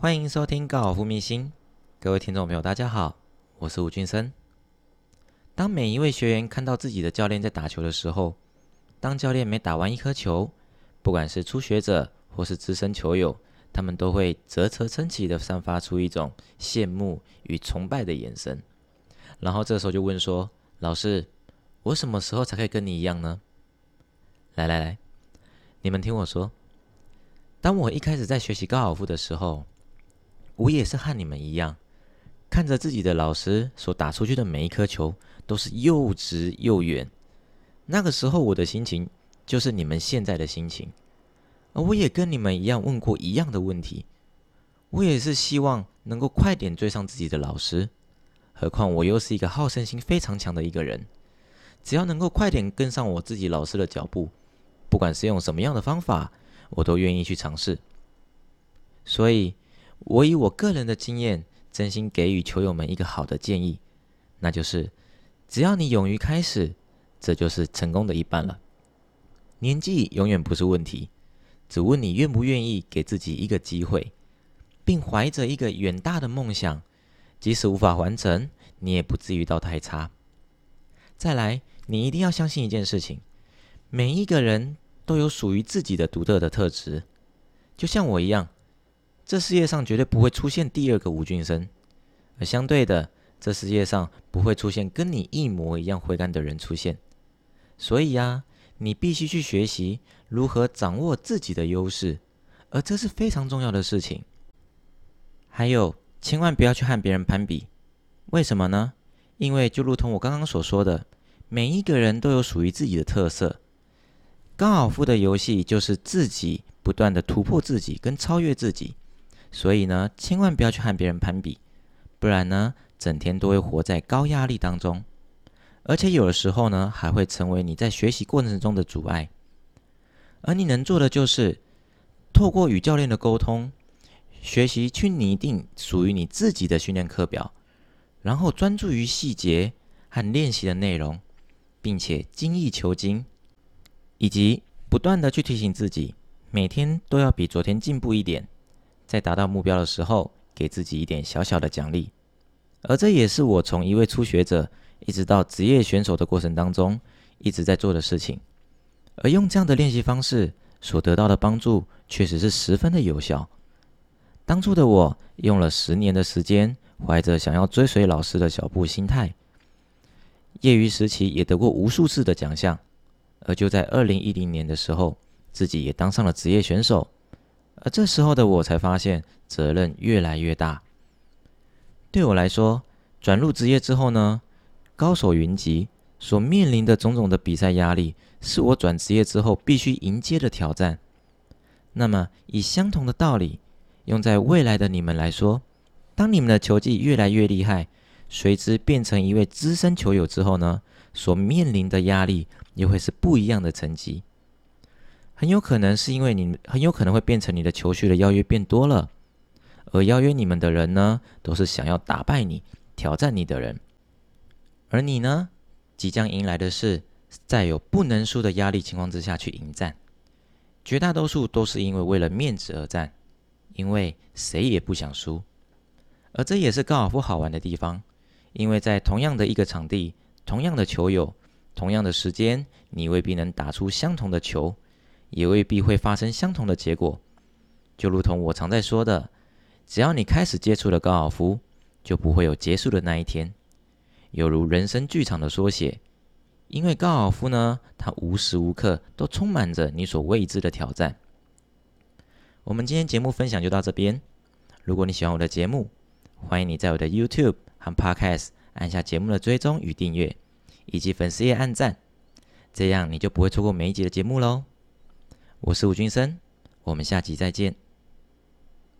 欢迎收听高尔夫秘辛，各位听众朋友，大家好，我是吴俊生。当每一位学员看到自己的教练在打球的时候，当教练每打完一颗球，不管是初学者或是资深球友，他们都会啧啧称奇的散发出一种羡慕与崇拜的眼神。然后这时候就问说：“老师，我什么时候才可以跟你一样呢？”来来来，你们听我说，当我一开始在学习高尔夫的时候。我也是和你们一样，看着自己的老师所打出去的每一颗球都是又直又远。那个时候我的心情就是你们现在的心情，而我也跟你们一样问过一样的问题。我也是希望能够快点追上自己的老师，何况我又是一个好胜心非常强的一个人，只要能够快点跟上我自己老师的脚步，不管是用什么样的方法，我都愿意去尝试。所以。我以我个人的经验，真心给予球友们一个好的建议，那就是：只要你勇于开始，这就是成功的一半了。年纪永远不是问题，只问你愿不愿意给自己一个机会，并怀着一个远大的梦想，即使无法完成，你也不至于到太差。再来，你一定要相信一件事情：每一个人都有属于自己的独特的特质，就像我一样。这世界上绝对不会出现第二个吴俊生，而相对的，这世界上不会出现跟你一模一样挥杆的人出现。所以呀，你必须去学习如何掌握自己的优势，而这是非常重要的事情。还有，千万不要去和别人攀比。为什么呢？因为就如同我刚刚所说的，每一个人都有属于自己的特色。高尔夫的游戏就是自己不断的突破自己跟超越自己。所以呢，千万不要去和别人攀比，不然呢，整天都会活在高压力当中，而且有的时候呢，还会成为你在学习过程中的阻碍。而你能做的就是，透过与教练的沟通，学习去拟定属于你自己的训练课表，然后专注于细节和练习的内容，并且精益求精，以及不断的去提醒自己，每天都要比昨天进步一点。在达到目标的时候，给自己一点小小的奖励，而这也是我从一位初学者一直到职业选手的过程当中一直在做的事情。而用这样的练习方式所得到的帮助，确实是十分的有效。当初的我用了十年的时间，怀着想要追随老师的脚步心态，业余时期也得过无数次的奖项。而就在二零一零年的时候，自己也当上了职业选手。而这时候的我才发现，责任越来越大。对我来说，转入职业之后呢，高手云集，所面临的种种的比赛压力，是我转职业之后必须迎接的挑战。那么，以相同的道理，用在未来的你们来说，当你们的球技越来越厉害，随之变成一位资深球友之后呢，所面临的压力又会是不一样的层级。很有可能是因为你很有可能会变成你的球序的邀约变多了，而邀约你们的人呢，都是想要打败你、挑战你的人，而你呢，即将迎来的是在有不能输的压力情况之下去迎战，绝大多数都是因为为了面子而战，因为谁也不想输，而这也是高尔夫好玩的地方，因为在同样的一个场地、同样的球友、同样的时间，你未必能打出相同的球。也未必会发生相同的结果，就如同我常在说的，只要你开始接触了高尔夫，就不会有结束的那一天，有如人生剧场的缩写。因为高尔夫呢，它无时无刻都充满着你所未知的挑战。我们今天节目分享就到这边。如果你喜欢我的节目，欢迎你在我的 YouTube 和 Podcast 按下节目的追踪与订阅，以及粉丝页按赞，这样你就不会错过每一集的节目喽。我是吴君生，我们下集再见。